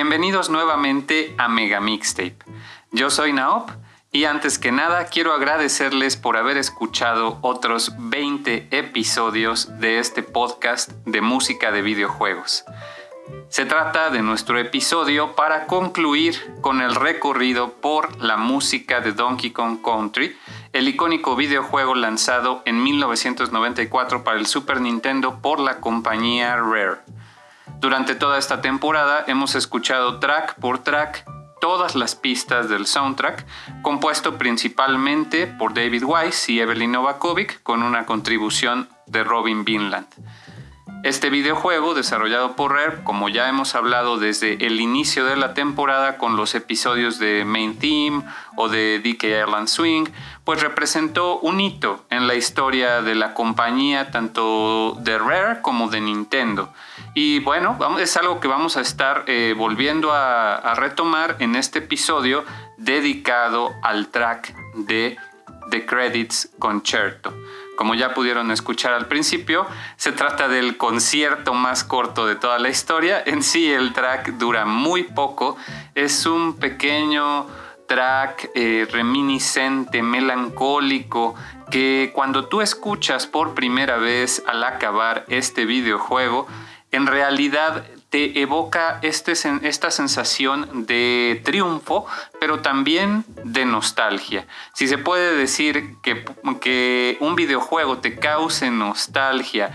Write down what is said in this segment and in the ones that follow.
Bienvenidos nuevamente a Mega Mixtape. Yo soy Naop y antes que nada quiero agradecerles por haber escuchado otros 20 episodios de este podcast de música de videojuegos. Se trata de nuestro episodio para concluir con el recorrido por la música de Donkey Kong Country, el icónico videojuego lanzado en 1994 para el Super Nintendo por la compañía Rare. Durante toda esta temporada hemos escuchado track por track todas las pistas del soundtrack, compuesto principalmente por David Weiss y Evelyn Novakovic, con una contribución de Robin Vinland. Este videojuego, desarrollado por Rare, como ya hemos hablado desde el inicio de la temporada con los episodios de Main Theme o de DK Island Swing, pues representó un hito en la historia de la compañía tanto de Rare como de Nintendo. Y bueno, es algo que vamos a estar eh, volviendo a, a retomar en este episodio dedicado al track de The Credits Concerto. Como ya pudieron escuchar al principio, se trata del concierto más corto de toda la historia. En sí el track dura muy poco. Es un pequeño track eh, reminiscente, melancólico, que cuando tú escuchas por primera vez al acabar este videojuego, en realidad te evoca este, esta sensación de triunfo, pero también de nostalgia. Si se puede decir que, que un videojuego te cause nostalgia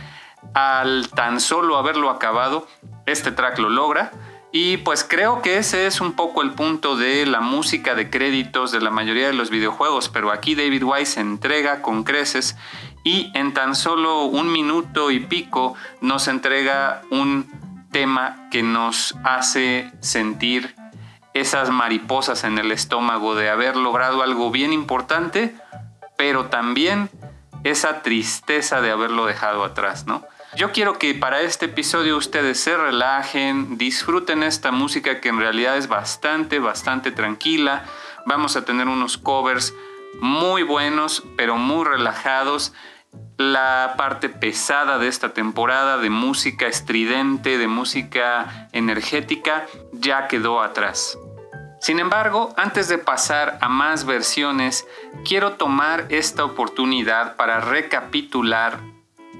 al tan solo haberlo acabado, este track lo logra. Y pues creo que ese es un poco el punto de la música de créditos de la mayoría de los videojuegos, pero aquí David Wise se entrega con creces y en tan solo un minuto y pico nos entrega un tema que nos hace sentir esas mariposas en el estómago de haber logrado algo bien importante, pero también esa tristeza de haberlo dejado atrás, ¿no? Yo quiero que para este episodio ustedes se relajen, disfruten esta música que en realidad es bastante, bastante tranquila. Vamos a tener unos covers muy buenos, pero muy relajados la parte pesada de esta temporada de música estridente, de música energética, ya quedó atrás. Sin embargo, antes de pasar a más versiones, quiero tomar esta oportunidad para recapitular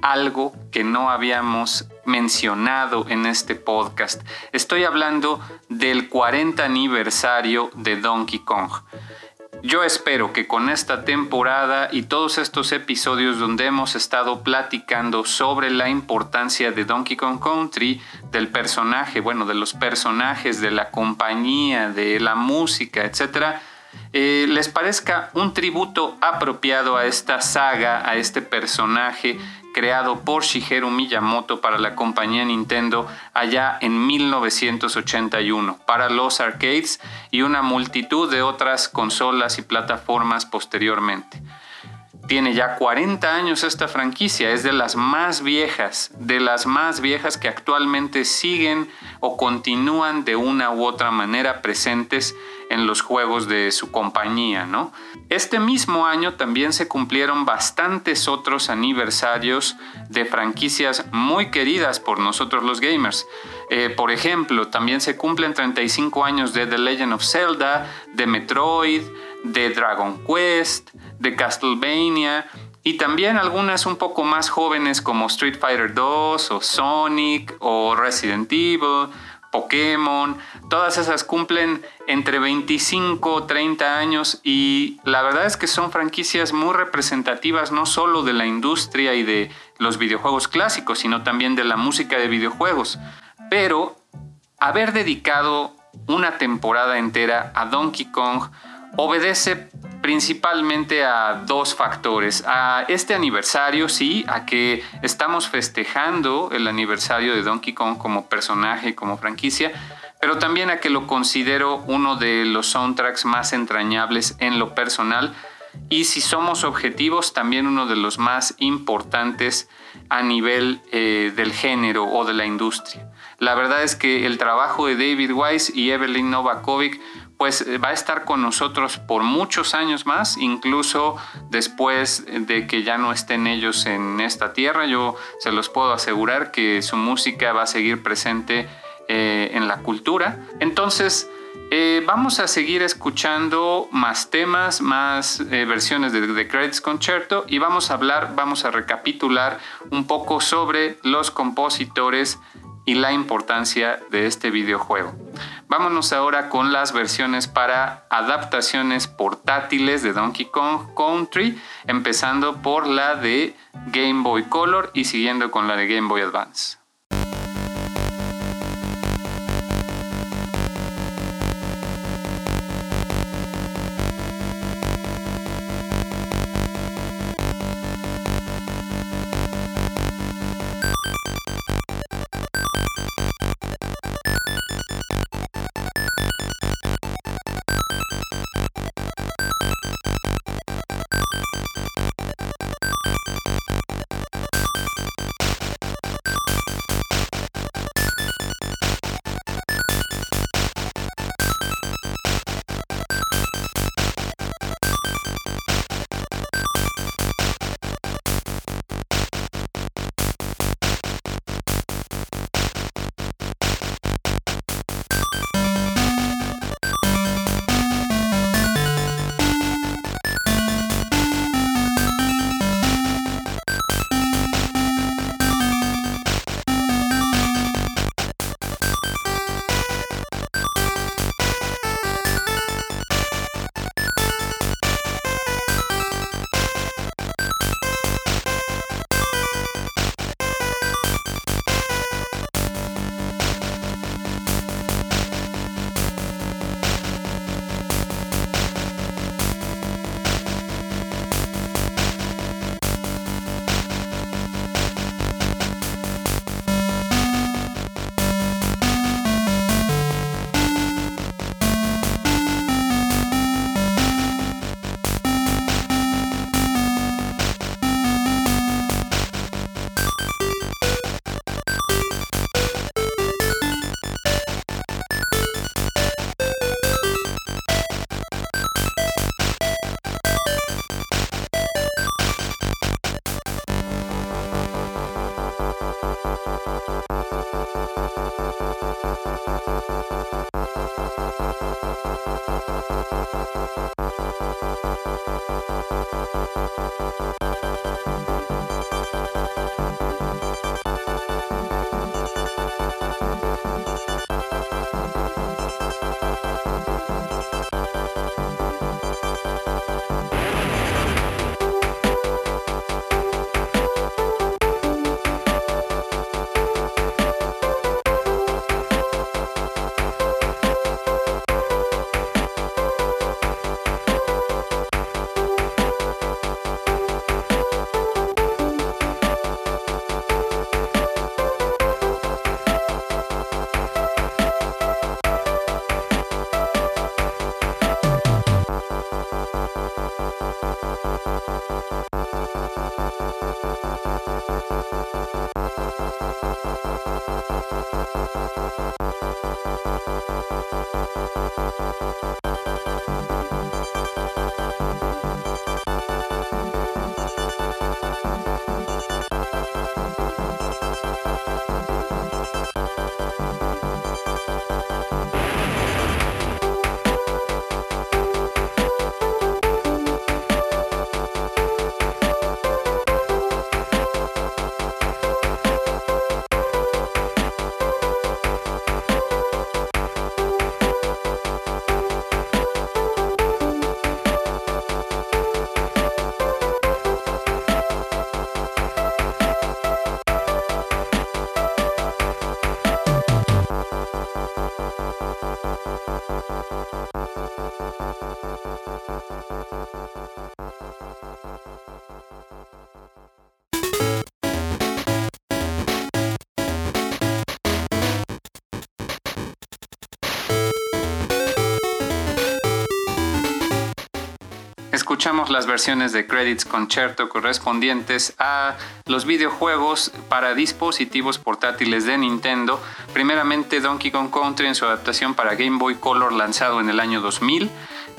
algo que no habíamos mencionado en este podcast. Estoy hablando del 40 aniversario de Donkey Kong. Yo espero que con esta temporada y todos estos episodios donde hemos estado platicando sobre la importancia de Donkey Kong Country, del personaje, bueno, de los personajes, de la compañía, de la música, etc., eh, les parezca un tributo apropiado a esta saga, a este personaje creado por Shigeru Miyamoto para la compañía Nintendo allá en 1981 para los arcades y una multitud de otras consolas y plataformas posteriormente. Tiene ya 40 años esta franquicia, es de las más viejas, de las más viejas que actualmente siguen o continúan de una u otra manera presentes en los juegos de su compañía, ¿no? Este mismo año también se cumplieron bastantes otros aniversarios de franquicias muy queridas por nosotros los gamers. Eh, por ejemplo, también se cumplen 35 años de The Legend of Zelda, de Metroid, de Dragon Quest, de Castlevania y también algunas un poco más jóvenes como Street Fighter 2 o Sonic o Resident Evil, Pokémon, todas esas cumplen entre 25 o 30 años y la verdad es que son franquicias muy representativas no solo de la industria y de los videojuegos clásicos, sino también de la música de videojuegos. Pero haber dedicado una temporada entera a Donkey Kong obedece principalmente a dos factores. A este aniversario, sí, a que estamos festejando el aniversario de Donkey Kong como personaje, como franquicia, pero también a que lo considero uno de los soundtracks más entrañables en lo personal y si somos objetivos, también uno de los más importantes a nivel eh, del género o de la industria. La verdad es que el trabajo de David Weiss y Evelyn Novakovic pues eh, va a estar con nosotros por muchos años más, incluso después de que ya no estén ellos en esta tierra. Yo se los puedo asegurar que su música va a seguir presente eh, en la cultura. Entonces, eh, vamos a seguir escuchando más temas, más versiones de The Credits Concerto y vamos a hablar, vamos a recapitular un poco sobre los compositores y la importancia de este videojuego. Vámonos ahora con las versiones para adaptaciones portátiles de Donkey Kong Country, empezando por la de Game Boy Color y siguiendo con la de Game Boy Advance. Las versiones de Credits Concerto correspondientes a los videojuegos para dispositivos portátiles de Nintendo. Primeramente Donkey Kong Country en su adaptación para Game Boy Color lanzado en el año 2000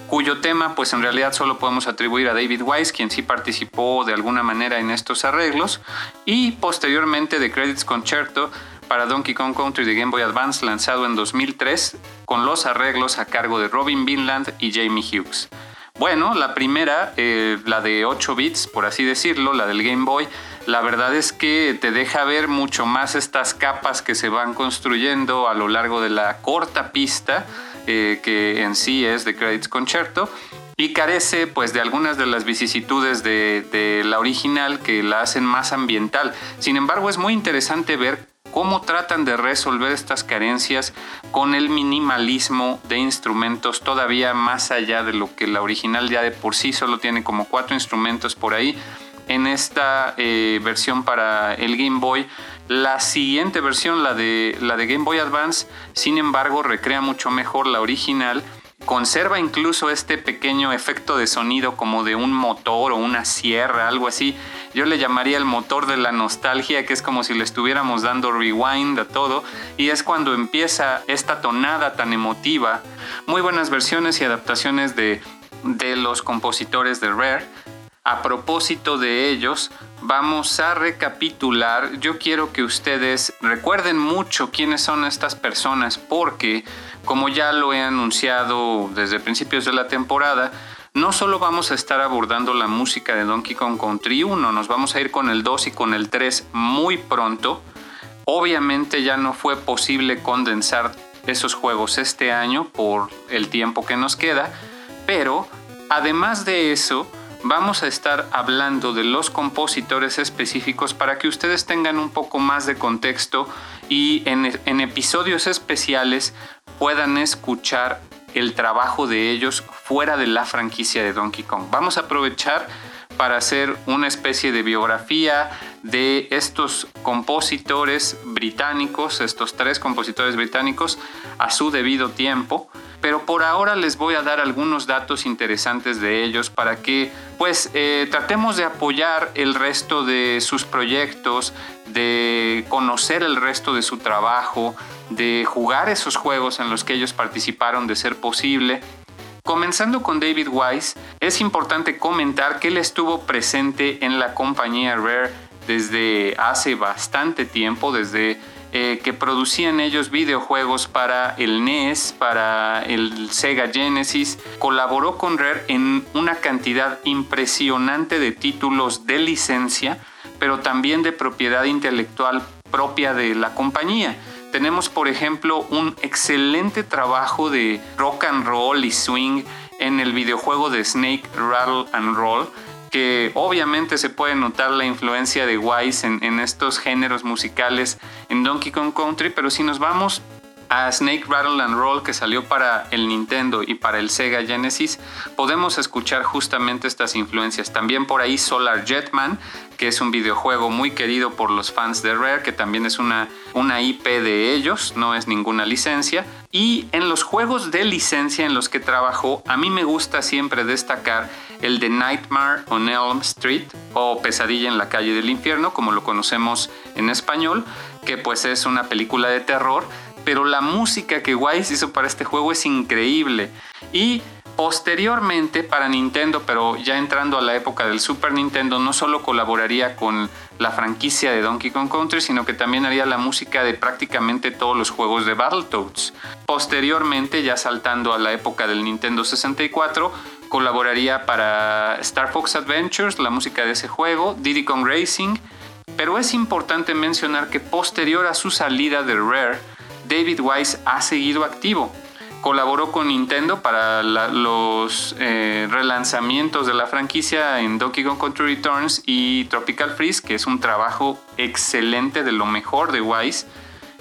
cuyo tema pues en realidad solo podemos atribuir a David Wise, quien sí participó de alguna manera en estos arreglos, y posteriormente de Credits Concerto para Donkey Kong Country de Game Boy Advance lanzado en 2003 con los arreglos a cargo de Robin Vinland y Jamie Hughes. Bueno, la primera, eh, la de 8 bits, por así decirlo, la del Game Boy, la verdad es que te deja ver mucho más estas capas que se van construyendo a lo largo de la corta pista, eh, que en sí es de Credits Concerto, y carece pues de algunas de las vicisitudes de, de la original que la hacen más ambiental. Sin embargo, es muy interesante ver cómo tratan de resolver estas carencias con el minimalismo de instrumentos todavía más allá de lo que la original ya de por sí solo tiene como cuatro instrumentos por ahí. En esta eh, versión para el Game Boy, la siguiente versión, la de, la de Game Boy Advance, sin embargo, recrea mucho mejor la original conserva incluso este pequeño efecto de sonido como de un motor o una sierra, algo así. Yo le llamaría el motor de la nostalgia, que es como si le estuviéramos dando rewind a todo, y es cuando empieza esta tonada tan emotiva. Muy buenas versiones y adaptaciones de, de los compositores de Rare. A propósito de ellos, vamos a recapitular. Yo quiero que ustedes recuerden mucho quiénes son estas personas porque como ya lo he anunciado desde principios de la temporada, no solo vamos a estar abordando la música de Donkey Kong Country 1, nos vamos a ir con el 2 y con el 3 muy pronto. Obviamente ya no fue posible condensar esos juegos este año por el tiempo que nos queda, pero además de eso, vamos a estar hablando de los compositores específicos para que ustedes tengan un poco más de contexto y en, en episodios especiales puedan escuchar el trabajo de ellos fuera de la franquicia de Donkey Kong. Vamos a aprovechar para hacer una especie de biografía de estos compositores británicos, estos tres compositores británicos, a su debido tiempo. Pero por ahora les voy a dar algunos datos interesantes de ellos para que pues eh, tratemos de apoyar el resto de sus proyectos, de conocer el resto de su trabajo, de jugar esos juegos en los que ellos participaron de ser posible. Comenzando con David Wise, es importante comentar que él estuvo presente en la compañía Rare desde hace bastante tiempo, desde eh, que producían ellos videojuegos para el NES, para el Sega Genesis. Colaboró con Rare en una cantidad impresionante de títulos de licencia, pero también de propiedad intelectual propia de la compañía. Tenemos, por ejemplo, un excelente trabajo de rock and roll y swing en el videojuego de Snake Rattle and Roll, que obviamente se puede notar la influencia de Wise en, en estos géneros musicales en Donkey Kong Country, pero si nos vamos a Snake Rattle and Roll que salió para el Nintendo y para el Sega Genesis, podemos escuchar justamente estas influencias. También por ahí Solar Jetman, que es un videojuego muy querido por los fans de Rare, que también es una, una IP de ellos, no es ninguna licencia. Y en los juegos de licencia en los que trabajó, a mí me gusta siempre destacar el de Nightmare on Elm Street o Pesadilla en la calle del infierno, como lo conocemos en español, que pues es una película de terror pero la música que Wise hizo para este juego es increíble. Y posteriormente para Nintendo, pero ya entrando a la época del Super Nintendo, no solo colaboraría con la franquicia de Donkey Kong Country, sino que también haría la música de prácticamente todos los juegos de Battletoads. Posteriormente, ya saltando a la época del Nintendo 64, colaboraría para Star Fox Adventures, la música de ese juego, Diddy Kong Racing, pero es importante mencionar que posterior a su salida de Rare, David Wise ha seguido activo. Colaboró con Nintendo para los eh, relanzamientos de la franquicia en Donkey Kong Country Returns y Tropical Freeze, que es un trabajo excelente de lo mejor de Wise.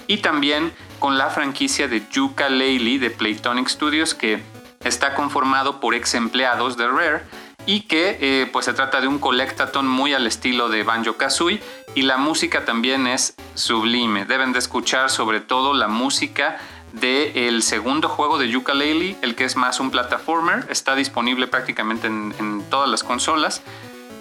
Y también con la franquicia de Yuka Laylee de Playtonic Studios, que está conformado por ex empleados de Rare y que eh, pues se trata de un collectathon muy al estilo de Banjo Kazooie y la música también es sublime. Deben de escuchar sobre todo la música del segundo juego de Yooka-Laylee, el que es más un plataformer. Está disponible prácticamente en, todas las consolas.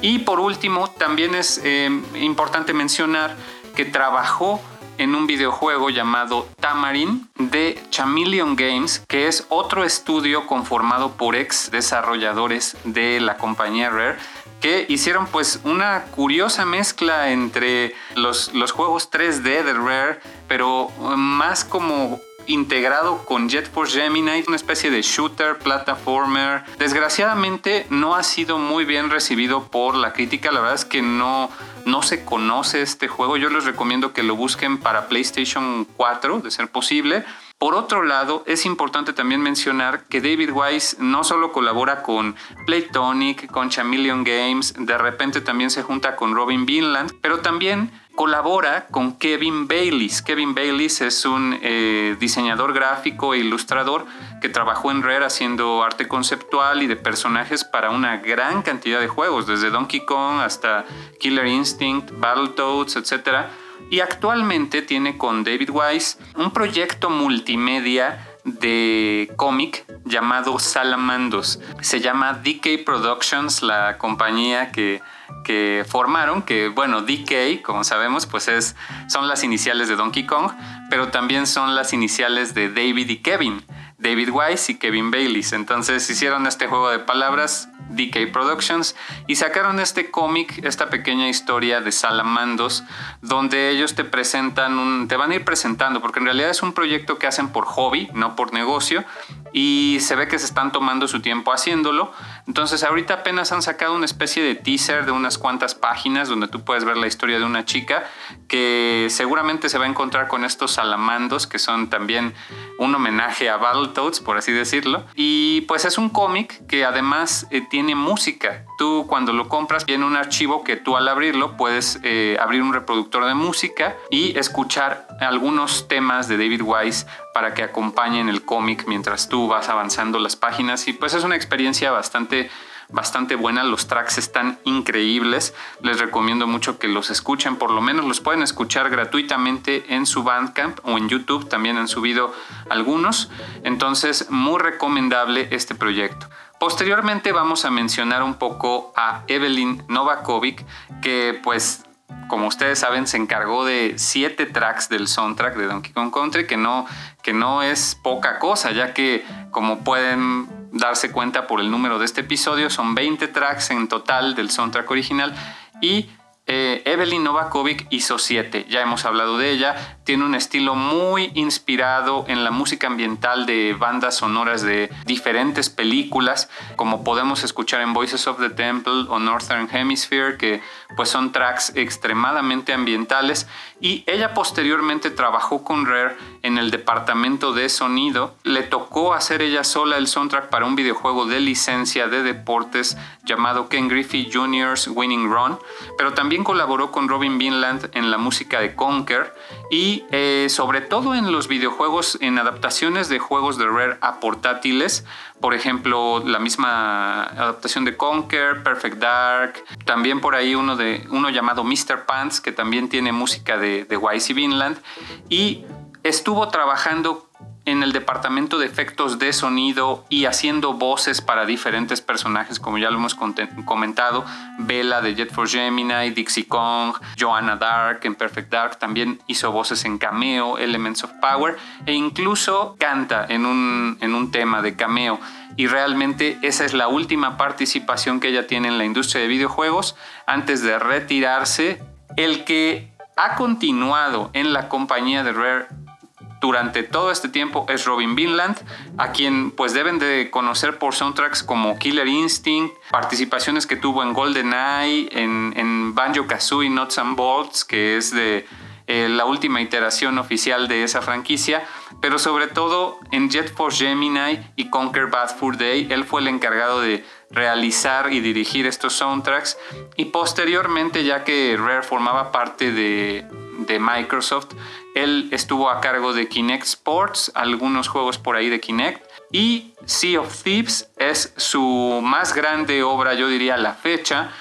Y por último, también es eh, importante mencionar que trabajó en un videojuego llamado Tamarin de Chameleon Games, que es otro estudio conformado por ex desarrolladores de la compañía Rare que hicieron pues una curiosa mezcla entre los, los juegos 3D de Rare, pero más como integrado con Jet Force Gemini, una especie de shooter, plataformer. Desgraciadamente no ha sido muy bien recibido por la crítica, la verdad es que no, no se conoce este juego, yo les recomiendo que lo busquen para PlayStation 4, de ser posible. Por otro lado, es importante también mencionar que David Wise no solo colabora con Playtonic, con Chameleon Games, de repente también se junta con Robin Vinland, pero también colabora con Kevin Baylis. Kevin Baylis es un eh, diseñador gráfico e ilustrador que trabajó en Rare haciendo arte conceptual y de personajes para una gran cantidad de juegos, desde Donkey Kong hasta Killer Instinct, Battletoads, etc. Y actualmente tiene con David Wise un proyecto multimedia de cómic llamado Salamandos. Se llama DK Productions, la compañía que, que, formaron, que bueno, DK, como sabemos, pues es, son las iniciales de Donkey Kong, pero también son las iniciales de David y Kevin. David Wise y Kevin Baylis. Entonces hicieron este juego de palabras, DK Productions, y sacaron este cómic, esta pequeña historia de Salamandos, donde ellos te presentan, un, te van a ir presentando, porque en realidad es un proyecto que hacen por hobby, no por negocio, y se ve que se están tomando su tiempo haciéndolo. Entonces ahorita apenas han sacado una especie de teaser de unas cuantas páginas donde tú puedes ver la historia de una chica que seguramente se va a encontrar con estos salamandos que son también un homenaje a Battletoads, por así decirlo. Y pues es un cómic que además eh, tiene música. Tú cuando lo compras tiene un archivo que tú al abrirlo puedes eh, abrir un reproductor de música y escuchar algunos temas de David Wise para que acompañen el cómic mientras tú vas avanzando las páginas. Y pues es una experiencia bastante bastante buena, los tracks están increíbles, les recomiendo mucho que los escuchen, por lo menos los pueden escuchar gratuitamente en su Bandcamp o en YouTube, también han subido algunos, entonces muy recomendable este proyecto. Posteriormente vamos a mencionar un poco a Evelyn Novakovic, que pues como ustedes saben, se encargó de siete tracks del soundtrack de Donkey Kong Country, que no, que no es poca cosa, ya que como pueden darse cuenta por el número de este episodio, son 20 tracks en total del soundtrack original y eh, Evelyn Novakovic hizo siete, ya hemos hablado de ella, tiene un estilo muy inspirado en la música ambiental de bandas sonoras de diferentes películas, como podemos escuchar en Voices of the Temple o Northern Hemisphere, que pues son tracks extremadamente ambientales. Y ella posteriormente trabajó con Rare en el departamento de sonido, le tocó hacer ella sola el soundtrack para un videojuego de licencia de deportes llamado Ken Griffey Jr.'s Winning Run, pero también colaboró con Robin Vinland en la música de Conker y eh, sobre todo en los videojuegos, en adaptaciones de juegos de Rare a portátiles, por ejemplo, la misma adaptación de Conker, Perfect Dark, también por ahí uno, de, uno llamado Mr. Pants, que también tiene música de, de y Vinland, y estuvo trabajando en el departamento de efectos de sonido y haciendo voces para diferentes personajes, como ya lo hemos comentado, Bella de Jet for Gemini, Dixie Kong, Joanna Dark en Perfect Dark, también hizo voces en Cameo, Elements of Power, e incluso canta en un, en un tema de Cameo. Y realmente esa es la última participación que ella tiene en la industria de videojuegos antes de retirarse. El que ha continuado en la compañía de Rare durante todo este tiempo es Robin Vinland, a quien pues deben de conocer por soundtracks como Killer Instinct, participaciones que tuvo en GoldenEye, en, Banjo Kazooie Nuts and Bolts, que es de eh, la última iteración oficial de esa franquicia, pero sobre todo en Jet Force Gemini y Conquer Bad Fur Day, él fue el encargado de realizar y dirigir estos soundtracks. Y posteriormente ya que Rare formaba parte de Microsoft, él estuvo a cargo de Kinect Sports, algunos juegos por ahí de Kinect. Y Sea of Thieves es su más grande obra, yo diría, a la fecha,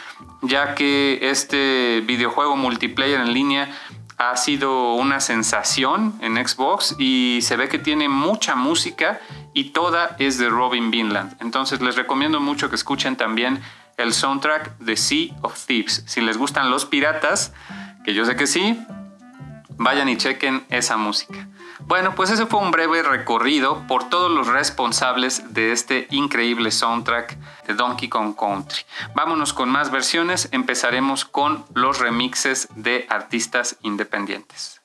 ya que este videojuego multiplayer en línea ha sido una sensación en Xbox y se ve que tiene mucha música y toda es de Robin Vinland. Entonces les recomiendo mucho que escuchen también el soundtrack de Sea of Thieves. Si les gustan los piratas, que yo sé que sí, vayan y chequen esa música. Bueno, pues ese fue un breve recorrido por todos los responsables de este increíble soundtrack de Donkey Kong Country. Vámonos con más versiones, empezaremos con los remixes de artistas independientes.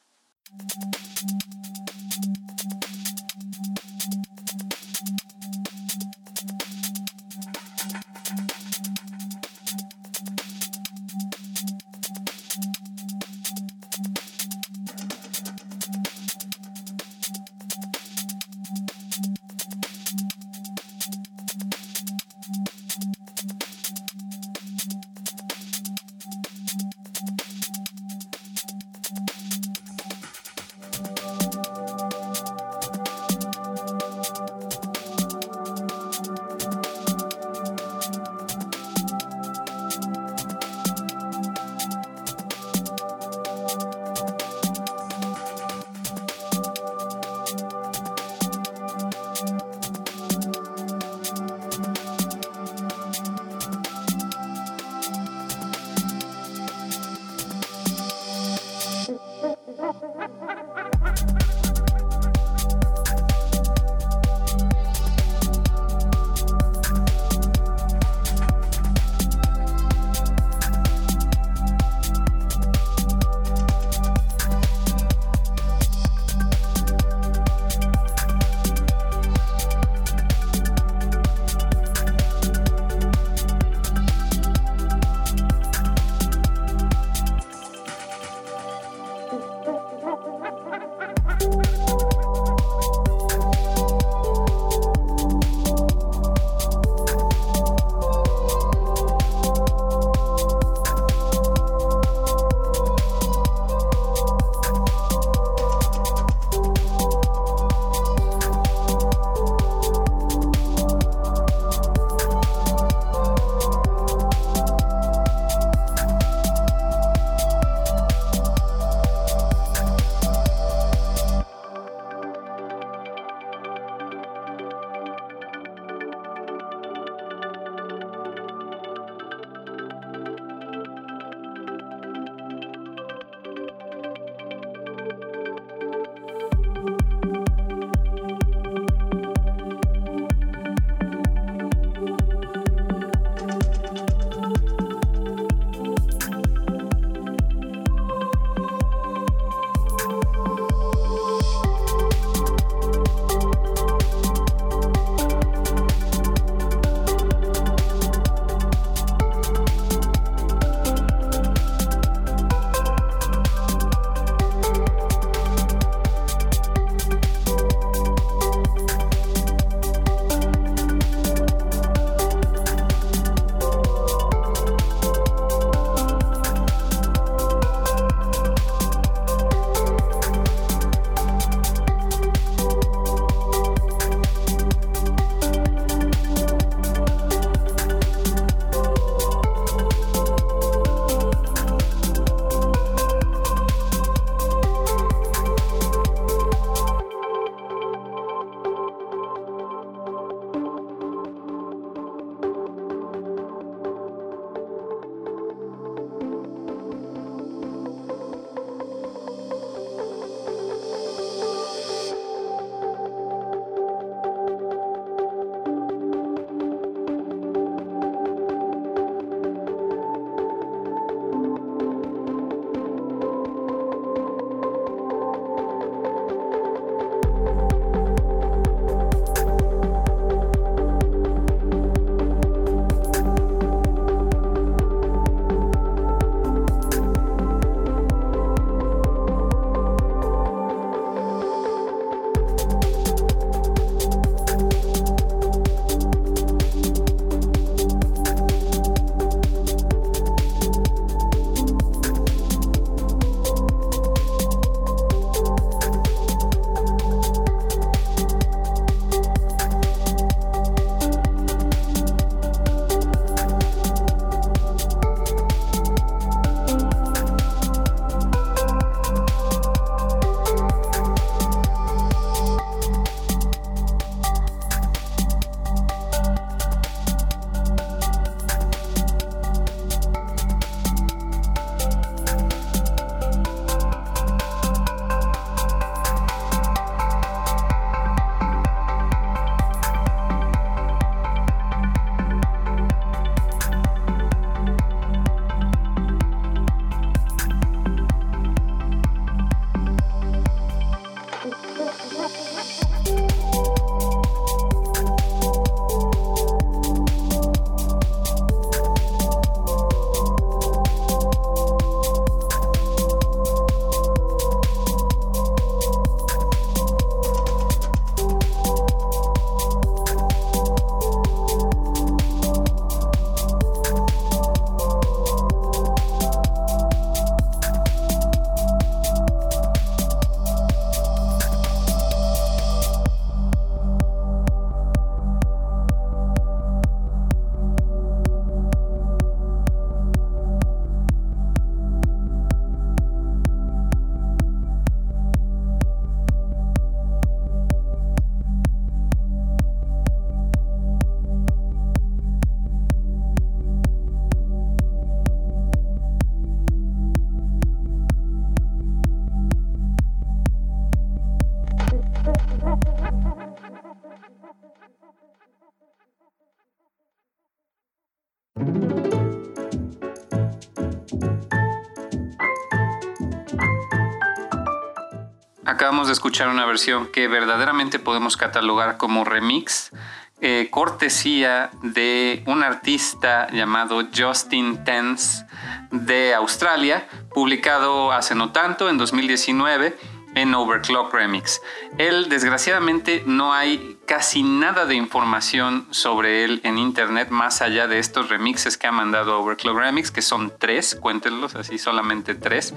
De escuchar una versión que verdaderamente podemos catalogar como remix, eh, cortesía de un artista llamado Justin Tense de Australia, publicado hace no tanto, en 2019 en Overclock Remix. Él, desgraciadamente, no hay casi nada de información sobre él en internet más allá de estos remixes que ha mandado Overclock Remix, que son tres, cuéntenlos así, solamente tres.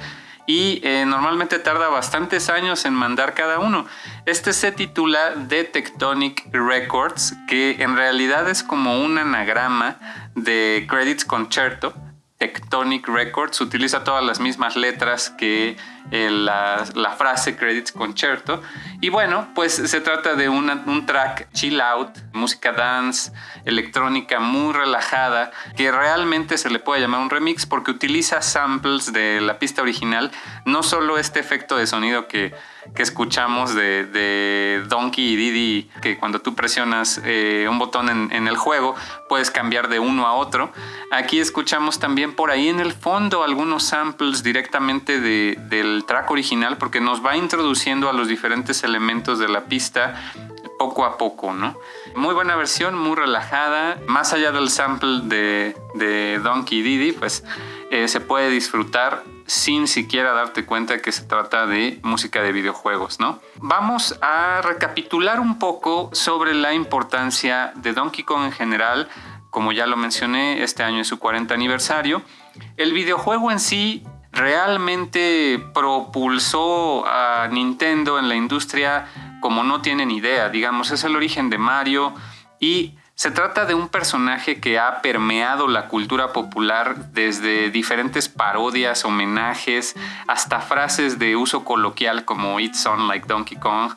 Y eh, normalmente tarda bastantes años en mandar cada uno. Este se titula The Tectonic Records, que en realidad es como un anagrama de Credits Concerto Tectonic Records utiliza todas las mismas letras que eh, la, frase Credits Concerto. Y bueno, pues se trata de un track chill out, música dance, electrónica muy relajada, que realmente se le puede llamar un remix porque utiliza samples de la pista original, no solo este efecto de sonido que que escuchamos de, Donkey y Didi, que cuando tú presionas eh, un botón en, el juego puedes cambiar de uno a otro. Aquí escuchamos también por ahí en el fondo algunos samples directamente del track original porque nos va introduciendo a los diferentes elementos de la pista poco a poco, ¿no? Muy buena versión, muy relajada. Más allá del sample de, de Donkey Didi, pues eh, se puede disfrutar sin siquiera darte cuenta que se trata de música de videojuegos, ¿no? Vamos a recapitular un poco sobre la importancia de Donkey Kong en general. Como ya lo mencioné, este año es su 40 aniversario. El videojuego en sí realmente propulsó a Nintendo en la industria como no tienen idea. Digamos, es el origen de Mario y se trata de un personaje que ha permeado la cultura popular desde diferentes parodias, homenajes, hasta frases de uso coloquial como It's on like Donkey Kong.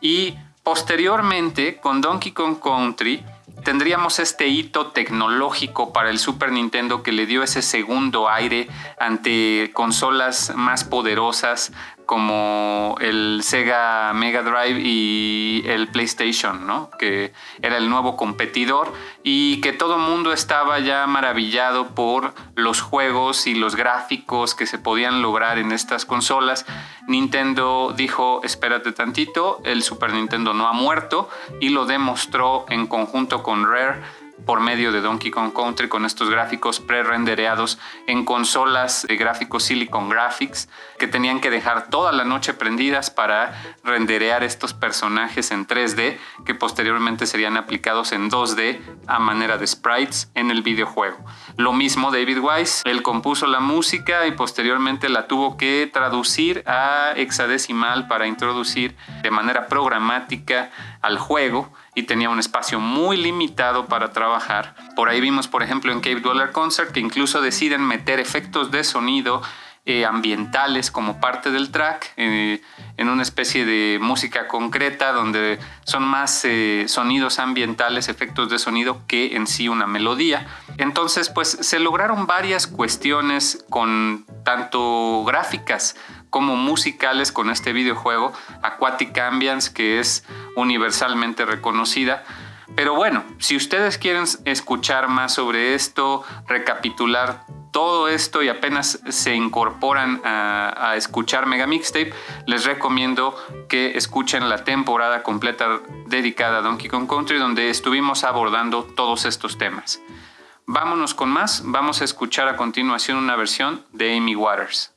Y posteriormente, con Donkey Kong Country, tendríamos este hito tecnológico para el Super Nintendo que le dio ese segundo aire ante consolas más poderosas como el Sega Mega Drive y el PlayStation, ¿no? que era el nuevo competidor y que todo el mundo estaba ya maravillado por los juegos y los gráficos que se podían lograr en estas consolas. Nintendo dijo, espérate tantito, el Super Nintendo no ha muerto y lo demostró en conjunto con Rare por medio de Donkey Kong Country con estos gráficos pre-rendereados en consolas de gráficos Silicon Graphics que tenían que dejar toda la noche prendidas para renderear estos personajes en 3D que posteriormente serían aplicados en 2D a manera de sprites en el videojuego. Lo mismo David Wise, él compuso la música y posteriormente la tuvo que traducir a hexadecimal para introducir de manera programática al juego y tenía un espacio muy limitado para trabajar. Por ahí vimos, por ejemplo, en Cave Dweller Concert que incluso deciden meter efectos de sonido eh, ambientales como parte del track, eh, en una especie de música concreta donde son más eh, sonidos ambientales, efectos de sonido que en sí una melodía. Entonces, pues se lograron varias cuestiones con tanto gráficas como musicales con este videojuego, Aquatic Ambience, que es universalmente reconocida. Pero bueno, si ustedes quieren escuchar más sobre esto, recapitular todo esto y apenas se incorporan a, a, escuchar Mega Mixtape, les recomiendo que escuchen la temporada completa dedicada a Donkey Kong Country, donde estuvimos abordando todos estos temas. Vámonos con más, vamos a escuchar a continuación una versión de Amy Waters.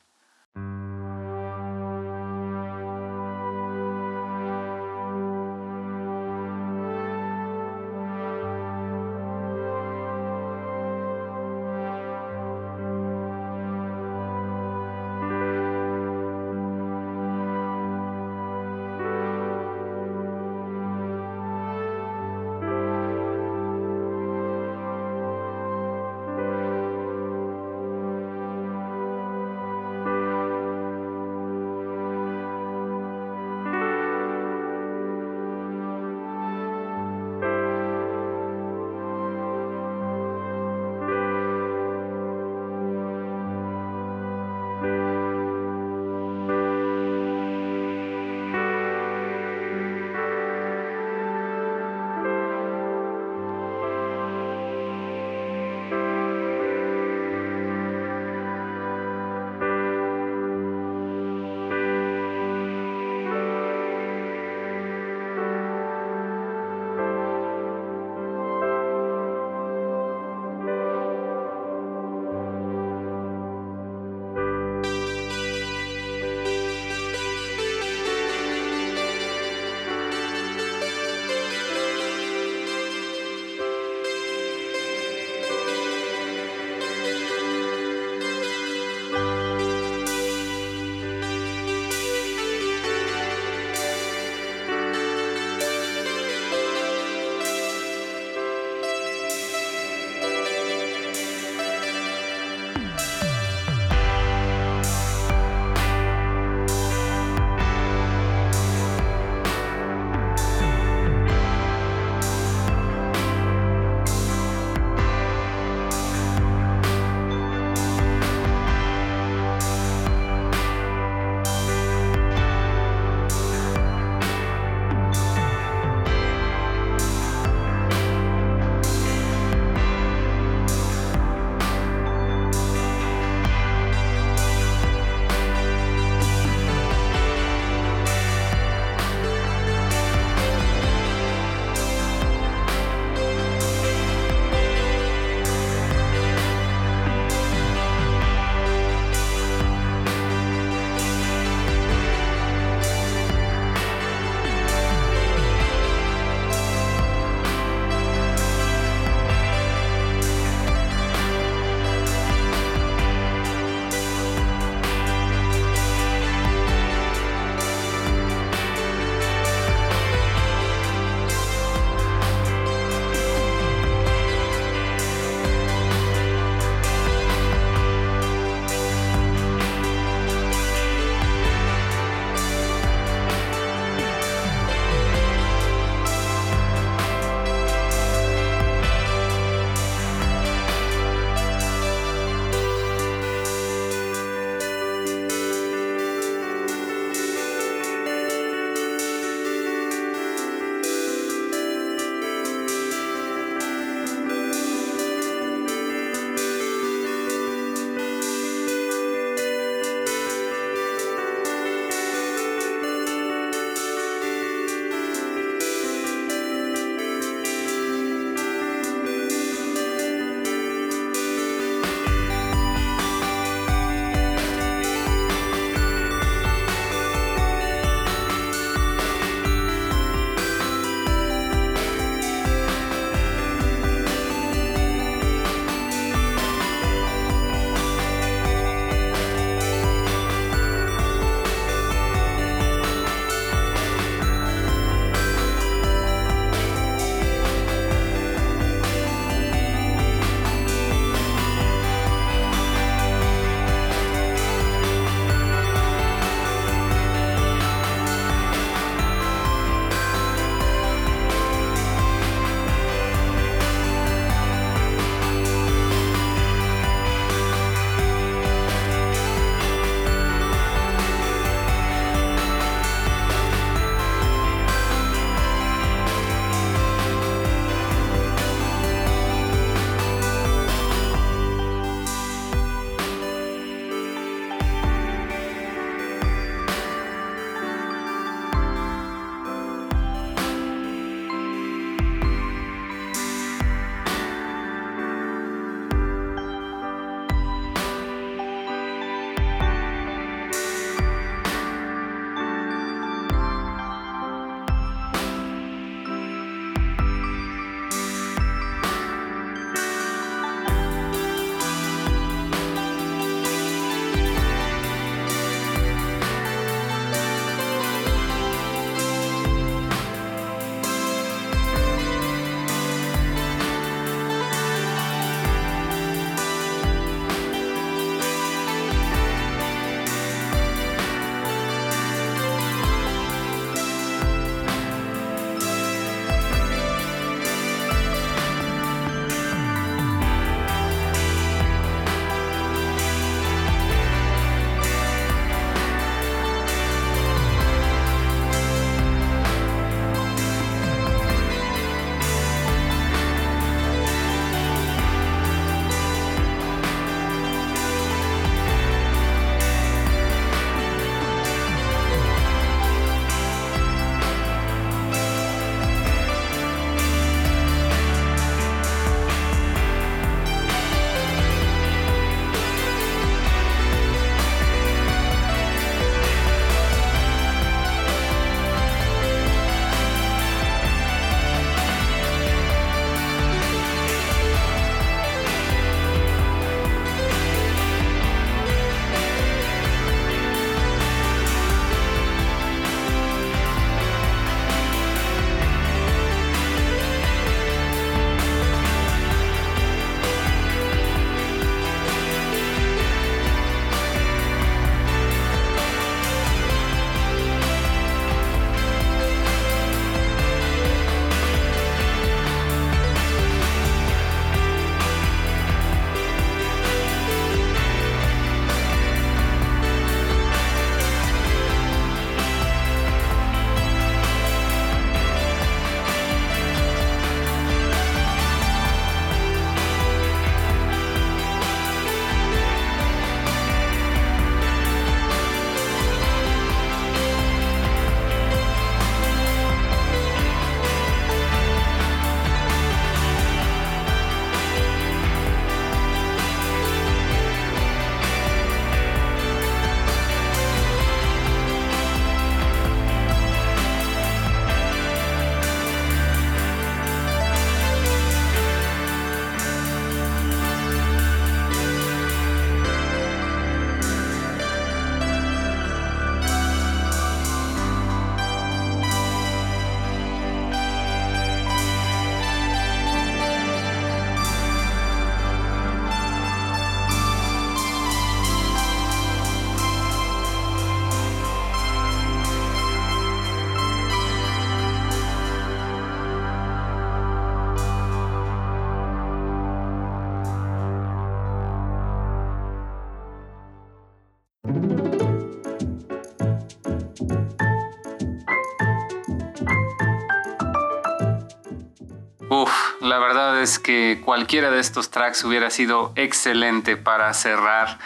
La verdad es que cualquiera de estos tracks hubiera sido excelente para cerrar.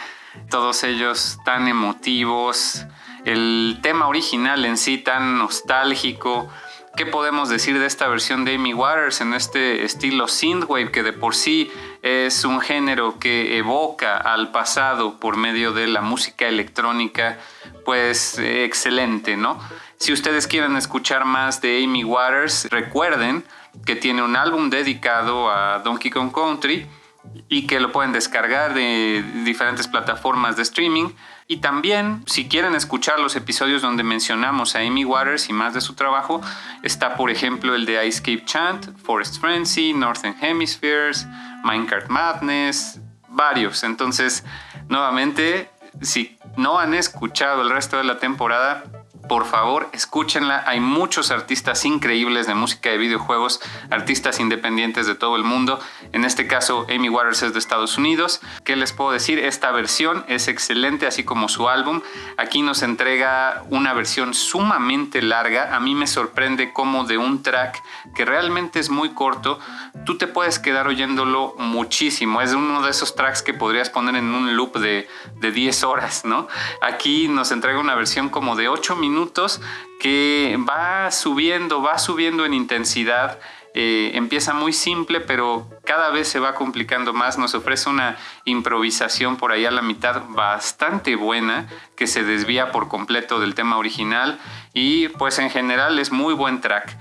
Todos ellos tan emotivos, el tema original en sí tan nostálgico. ¿Qué podemos decir de esta versión de Amy Waters en este estilo synthwave que de por sí es un género que evoca al pasado por medio de la música electrónica? Pues excelente, ¿no? Si ustedes quieren escuchar más de Amy Waters, recuerden que tiene un álbum dedicado a Donkey Kong Country y que lo pueden descargar de diferentes plataformas de streaming. Y también, si quieren escuchar los episodios donde mencionamos a Amy Waters y más de su trabajo, está por ejemplo el de Ice Cape Chant, Forest Frenzy, Northern Hemispheres, Minecraft Madness, varios. Entonces, nuevamente, si no han escuchado el resto de la temporada, por favor, escúchenla. Hay muchos artistas increíbles de música de videojuegos, artistas independientes de todo el mundo. En este caso, Amy Waters es de Estados Unidos. ¿Qué les puedo decir? Esta versión es excelente, así como su álbum. Aquí nos entrega una versión sumamente larga. A mí me sorprende cómo de un track que realmente es muy corto, tú te puedes quedar oyéndolo muchísimo. Es uno de esos tracks que podrías poner en un loop de, de 10 horas, ¿no? Aquí nos entrega una versión como de 8 minutos que va subiendo, va subiendo en intensidad. Eh, empieza muy simple, pero cada vez se va complicando más. Nos ofrece una improvisación por ahí a la mitad bastante buena que se desvía por completo del tema original y pues en general es muy buen track.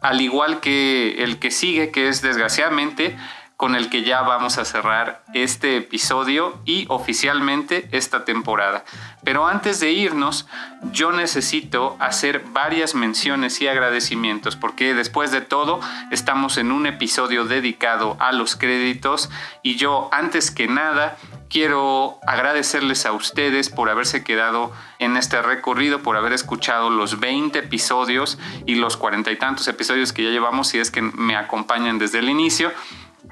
Al igual que el que sigue, que es desgraciadamente con el que ya vamos a cerrar este episodio y oficialmente esta temporada. Pero antes de irnos, yo necesito hacer varias menciones y agradecimientos porque después de todo estamos en un episodio dedicado a los créditos y yo antes que nada quiero agradecerles a ustedes por haberse quedado en este recorrido, por haber escuchado los 20 episodios y los cuarenta y tantos episodios que ya llevamos si es que me acompañan desde el inicio.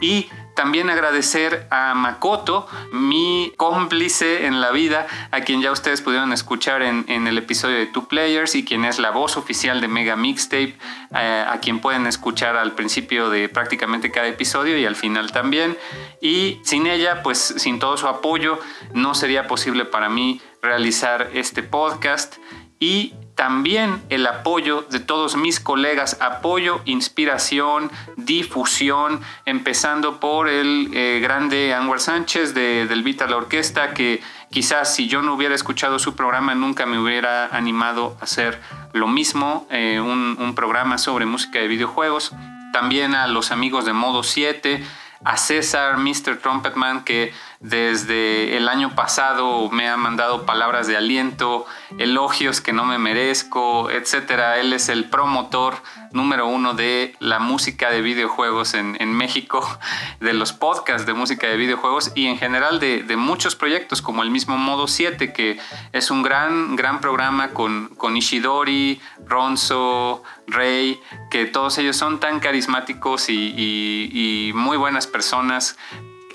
Y también agradecer a Makoto, mi cómplice en la vida, a quien ya ustedes pudieron escuchar en, el episodio de Two Players y quien es la voz oficial de Mega Mixtape, eh, a quien pueden escuchar al principio de prácticamente cada episodio y al final también. Y sin ella, pues sin todo su apoyo, no sería posible para mí realizar este podcast. Y también el apoyo de todos mis colegas, apoyo, inspiración, difusión, empezando por el eh, grande Anwar Sánchez de, del Vita la Orquesta, que quizás si yo no hubiera escuchado su programa nunca me hubiera animado a hacer lo mismo, eh, un, un programa sobre música de videojuegos. También a los amigos de Modo 7, a César, Mr. Trumpetman, que desde el año pasado me ha mandado palabras de aliento, elogios que no me merezco, etc. Él es el promotor número uno de la música de videojuegos en, México, de los podcasts de música de videojuegos y en general de, muchos proyectos como el mismo Modo 7, que es un gran, gran programa con, con Ishidori, Ronzo, Rey, que todos ellos son tan carismáticos y muy buenas personas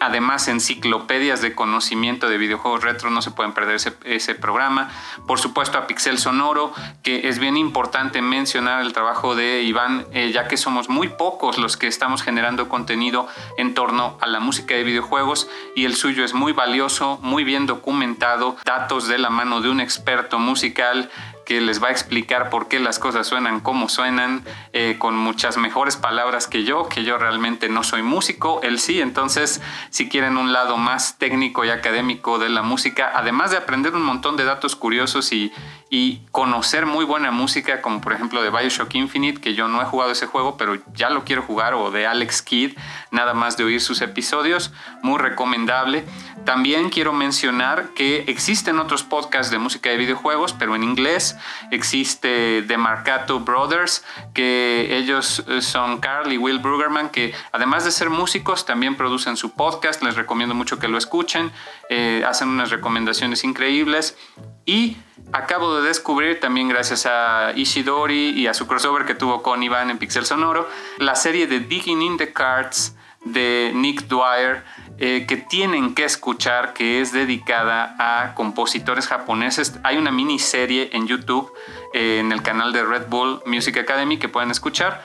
además enciclopedias de conocimiento de videojuegos retro, no se pueden perder ese, programa. Por supuesto a Pixel Sonoro, que es bien importante mencionar el trabajo de Iván, eh, ya que somos muy pocos los que estamos generando contenido en torno a la música de videojuegos y el suyo es muy valioso, muy bien documentado, datos de la mano de un experto musical que les va a explicar por qué las cosas suenan como suenan, eh, con muchas mejores palabras que yo, que yo realmente no soy músico, él sí, entonces si quieren un lado más técnico y académico de la música, además de aprender un montón de datos curiosos y, y conocer muy buena música, como por ejemplo de Bioshock Infinite, que yo no he jugado ese juego, pero ya lo quiero jugar, o de Alex Kidd, nada más de oír sus episodios, muy recomendable. También quiero mencionar que existen otros podcasts de música de videojuegos, pero en inglés existe The Marcato Brothers, que ellos eh, son Carl y Will Brugerman, que además de ser músicos, también producen su podcast, les recomiendo mucho que lo escuchen, eh, hacen unas recomendaciones increíbles. Y acabo de descubrir, también gracias a Ishidori y a su crossover que tuvo con Iván en Pixel Sonoro, la serie de Digging in the Cards de Nick Dwyer, eh, que tienen que escuchar, que es dedicada a compositores japoneses. Hay una miniserie en YouTube, eh, en el canal de Red Bull Music Academy, que pueden escuchar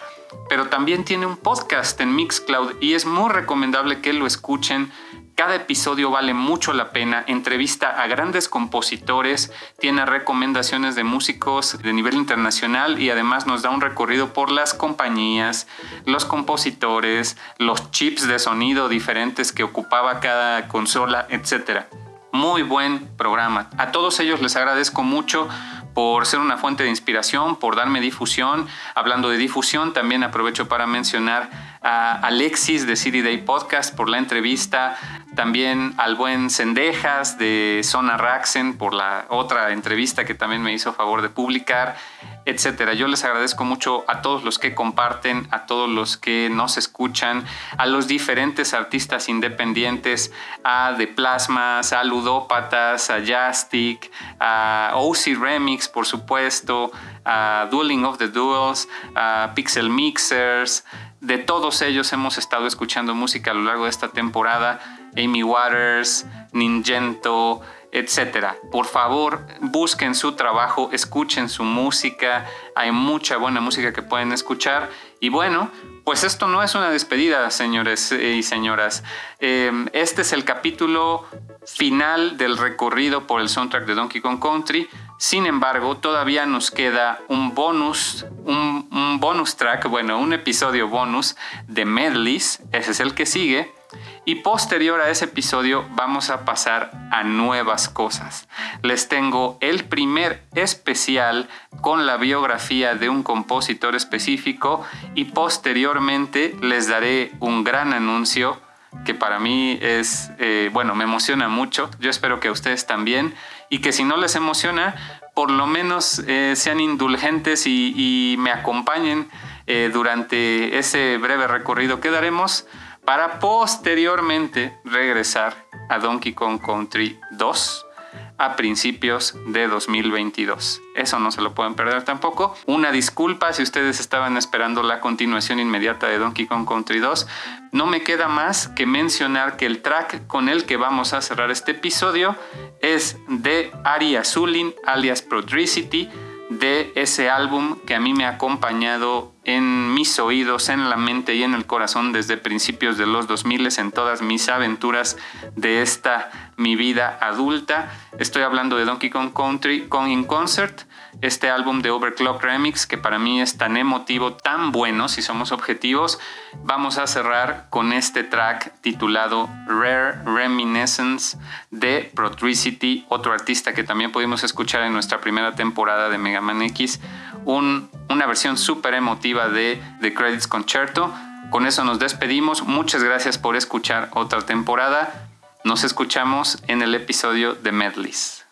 pero también tiene un podcast en Mixcloud y es muy recomendable que lo escuchen. Cada episodio vale mucho la pena, entrevista a grandes compositores, tiene recomendaciones de músicos de nivel internacional y además nos da un recorrido por las compañías, los compositores, los chips de sonido diferentes que ocupaba cada consola, etc. Muy buen programa. A todos ellos les agradezco mucho por ser una fuente de inspiración, por darme difusión. Hablando de difusión, también aprovecho para mencionar a Alexis de City Day Podcast por la entrevista, también al buen Sendejas de Zona Raxen por la otra entrevista que también me hizo favor de publicar etcétera. Yo les agradezco mucho a todos los que comparten, a todos los que nos escuchan, a los diferentes artistas independientes, a The Plasmas, a Ludópatas, a Jastic, a OC Remix, por supuesto, a Dueling of the Duels, a Pixel Mixers. De todos ellos hemos estado escuchando música a lo largo de esta temporada. Amy Waters, Ningento, etcétera. Por favor, busquen su trabajo, escuchen su música, hay mucha buena música que pueden escuchar. Y bueno, pues esto no es una despedida, señores y señoras. Em, este es el capítulo final del recorrido por el soundtrack de Donkey Kong Country. Sin embargo, todavía nos queda un bonus, un, bonus track, bueno, un episodio bonus de medleys. Ese es el que sigue y posterior a ese episodio vamos a pasar a nuevas cosas. Les tengo el primer especial con la biografía de un compositor específico y posteriormente les daré un gran anuncio que para mí es, eh, bueno, me emociona mucho. Yo espero que a ustedes también y que si no les emociona, por lo menos eh, sean indulgentes y, me acompañen eh, durante ese breve recorrido que daremos para posteriormente regresar a Donkey Kong Country 2 a principios de 2022. Eso no se lo pueden perder tampoco. Una disculpa si ustedes estaban esperando la continuación inmediata de Donkey Kong Country 2. No me queda más que mencionar que el track con el que vamos a cerrar este episodio es de Ari Azulin alias Prodricity de ese álbum que a mí me ha acompañado en mis oídos, en la mente y en el corazón desde principios de los 2000 en todas mis aventuras de esta mi vida adulta. Estoy hablando de Donkey Kong Country con In Concert, este álbum de Overclock Remix que para mí es tan emotivo, tan bueno si somos objetivos. Vamos a cerrar con este track titulado Rare Reminiscence de Protricity, otro artista que también pudimos escuchar en nuestra primera temporada de Mega Man X, una versión súper emotiva de The Credits Concerto. Con eso nos despedimos. Muchas gracias por escuchar otra temporada. Nos escuchamos en el episodio de Medleys.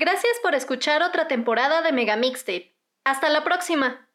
Gracias por escuchar otra temporada de Mega Mixtape. Hasta la próxima.